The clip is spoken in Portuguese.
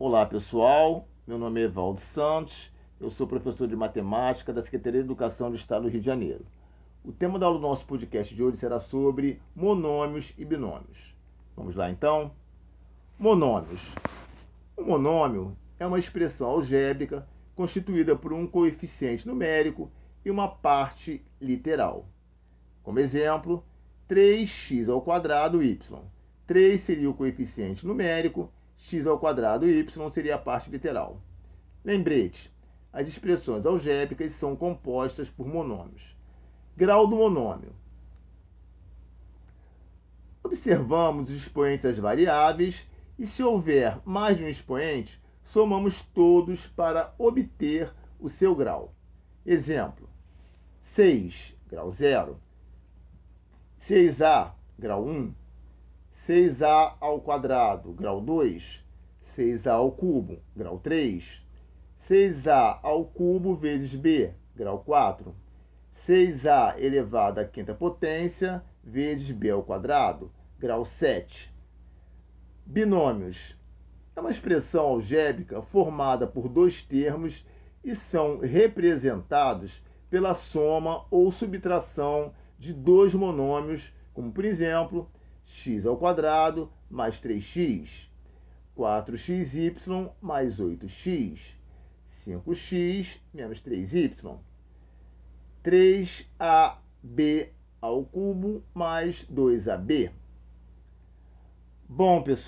Olá pessoal, meu nome é Evaldo Santos, eu sou professor de matemática da Secretaria de Educação do Estado do Rio de Janeiro. O tema do nosso podcast de hoje será sobre monômios e binômios. Vamos lá então? Monômios. Um monômio é uma expressão algébrica constituída por um coeficiente numérico e uma parte literal. Como exemplo, 3x ao quadrado y. 3 seria o coeficiente numérico, x ao quadrado y seria a parte literal. Lembrete, as expressões algébricas são compostas por monômios. Grau do monômio. Observamos os expoentes das variáveis e, se houver mais de um expoente, somamos todos para obter o seu grau. Exemplo: 6, grau 0. 6A, grau 1. 6A ao quadrado, grau 2. 6A ao cubo, grau 3. 6A ao cubo vezes B, grau 4. 6A elevado à quinta potência vezes B ao quadrado, grau 7. Binômios. É uma expressão algébrica formada por dois termos e são representados pela soma ou subtração de dois monômios, como por exemplo, x ao quadrado mais 3x, 4xy mais 8x, 5x menos 3y, 3ab ao cubo mais 2ab. Bom, pessoal,